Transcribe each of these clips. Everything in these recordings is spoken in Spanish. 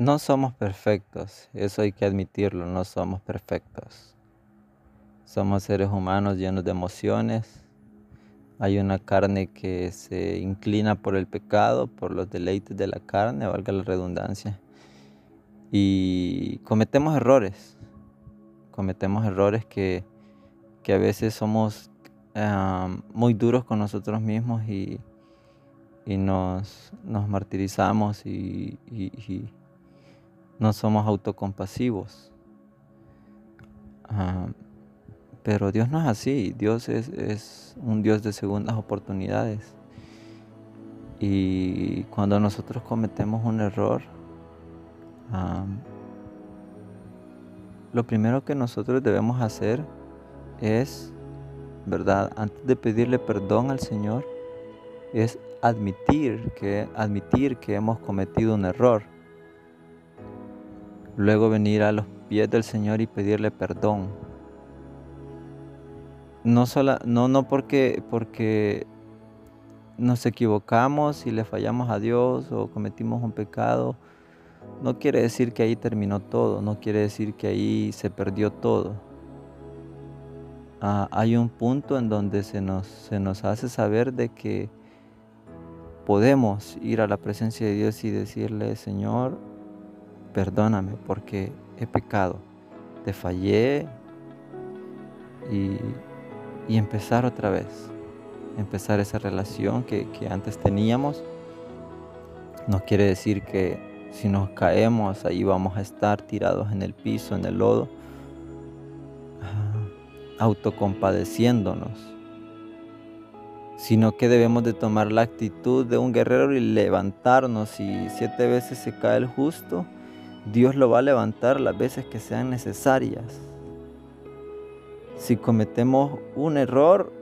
No somos perfectos, eso hay que admitirlo, no somos perfectos. Somos seres humanos llenos de emociones. Hay una carne que se inclina por el pecado, por los deleites de la carne, valga la redundancia. Y cometemos errores. Cometemos errores que, a veces somos muy duros con nosotros mismos y, y nos, martirizamos y, no somos autocompasivos. Ah, pero Dios no es así, Dios es, un Dios de segundas oportunidades. Y cuando nosotros cometemos un error, ah, lo primero que nosotros debemos hacer es, ¿verdad? Antes de pedirle perdón al Señor, es admitir que, admitir que hemos cometido un error. Luego venir a los pies del Señor y pedirle perdón. No, sola, no, no porque, porque nos equivocamos y le fallamos a Dios o cometimos un pecado, no quiere decir que ahí terminó todo, no quiere decir que ahí se perdió todo. Ah, hay un punto en donde se nos, se nos hace saber de que podemos ir a la presencia de Dios y decirle, Señor, perdóname porque he pecado, te fallé y, empezar otra vez, empezar esa relación que, antes teníamos. No quiere decir que si nos caemos ahí vamos a estar tirados en el piso, en el lodo, autocompadeciéndonos sino que debemos de tomar la actitud de un guerrero y levantarnos. Y siete veces se cae el justo, Dios lo va a levantar las veces que sean necesarias. Si cometemos un error,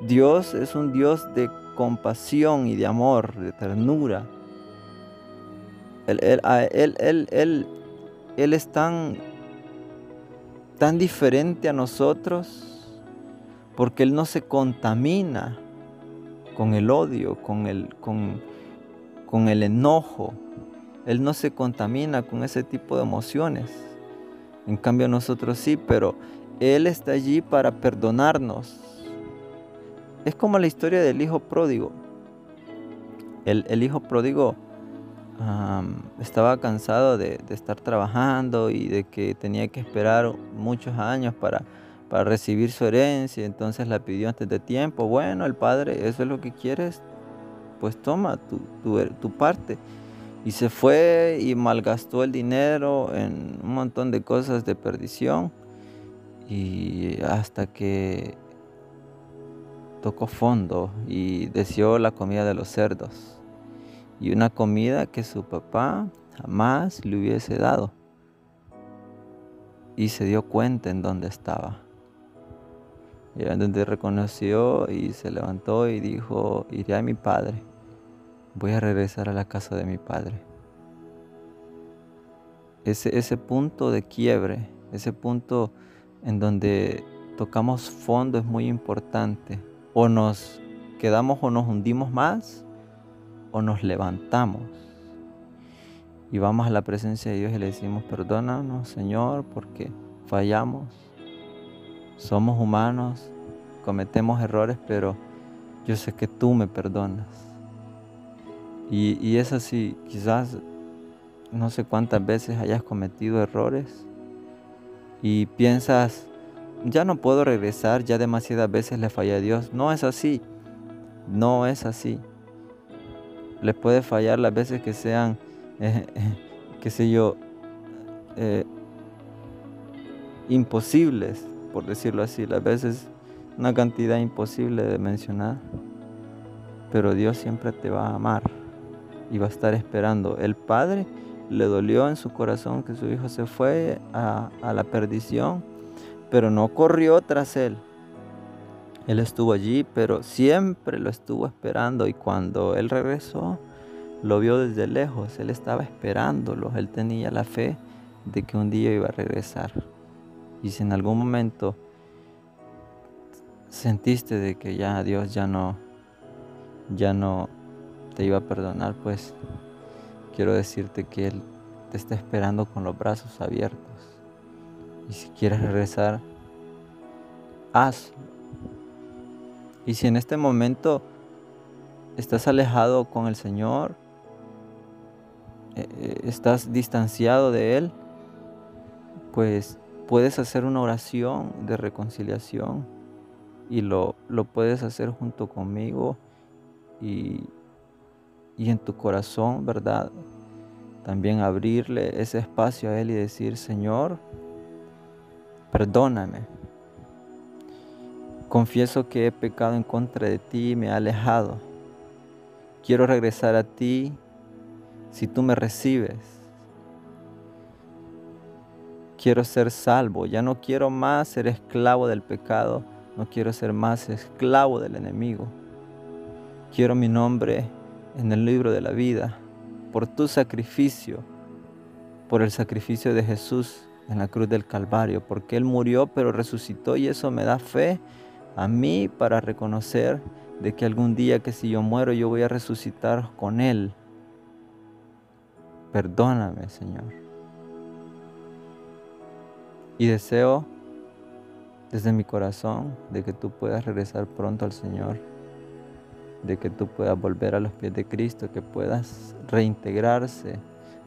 Dios es un Dios de compasión y de amor, de ternura. Él, él es tan, tan diferente a nosotros porque Él no se contamina con el odio, con el, con, con el enojo. Él no se contamina con ese tipo de emociones. En cambio nosotros sí, pero Él está allí para perdonarnos. Es como la historia del hijo pródigo. El, hijo pródigo estaba cansado de, de, estar trabajando y de que tenía que esperar muchos años para, para recibir su herencia, entonces la pidió antes de tiempo. Bueno, el padre, eso es lo que quieres, pues toma tu, tu, parte. Y se fue y malgastó el dinero en un montón de cosas de perdición. Y hasta que tocó fondo y deseó la comida de los cerdos. Y una comida que su papá jamás le hubiese dado. Y se dio cuenta en dónde estaba. Y donde reconoció y se levantó y dijo, iré a mi padre, voy a regresar a la casa de mi padre. Ese, ese punto de quiebre, ese punto en donde tocamos fondo es muy importante. O nos quedamos o nos hundimos más o nos levantamos. Y vamos a la presencia de Dios y le decimos, perdónanos Señor porque fallamos somos humanos, cometemos errores, pero yo sé que tú me perdonas. Y, es así, quizás no sé cuántas veces hayas cometido errores y piensas, ya no puedo regresar, ya demasiadas veces le fallé a Dios. No es así, no es así. Le puede fallar las veces que sean, qué sé yo, eh, imposibles por decirlo así, a veces una cantidad imposible de mencionar, pero Dios siempre te va a amar y va a estar esperando. El Padre le dolió en su corazón que su hijo se fue a, a la perdición, pero no corrió tras él. Él estuvo allí, pero siempre lo estuvo esperando y cuando él regresó, lo vio desde lejos, él estaba esperándolo, él tenía la fe de que un día iba a regresar. Y si en algún momento sentiste de que ya Dios ya no ya no te iba a perdonar, pues quiero decirte que Él te está esperando con los brazos abiertos. Y si quieres regresar, hazlo. Y si en este momento estás alejado con el Señor, eh, eh, estás distanciado de Él, pues puedes hacer una oración de reconciliación y lo, lo puedes hacer junto conmigo y, y en tu corazón, ¿verdad? También abrirle ese espacio a Él y decir, Señor, perdóname. Confieso que he pecado en contra de ti y me he alejado. Quiero regresar a ti si tú me recibes. Quiero ser salvo, ya no quiero más ser esclavo del pecado, no quiero ser más esclavo del enemigo. Quiero mi nombre en el libro de la vida por tu sacrificio, por el sacrificio de Jesús en la cruz del Calvario, porque Él murió pero resucitó y eso me da fe a mí para reconocer de que algún día que si yo muero yo voy a resucitar con Él. Perdóname, Señor. Y deseo desde mi corazón de que tú puedas regresar pronto al Señor, de que tú puedas volver a los pies de Cristo, que puedas reintegrarse,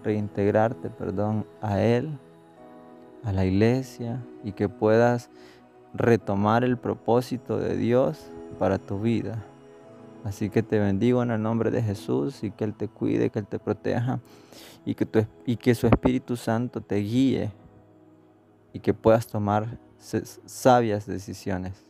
reintegrarte, perdón, a Él, a la iglesia y que puedas retomar el propósito de Dios para tu vida. Así que te bendigo en el nombre de Jesús y que Él te cuide, que Él te proteja y que, tu, y que su Espíritu Santo te guíe y que puedas tomar sabias decisiones.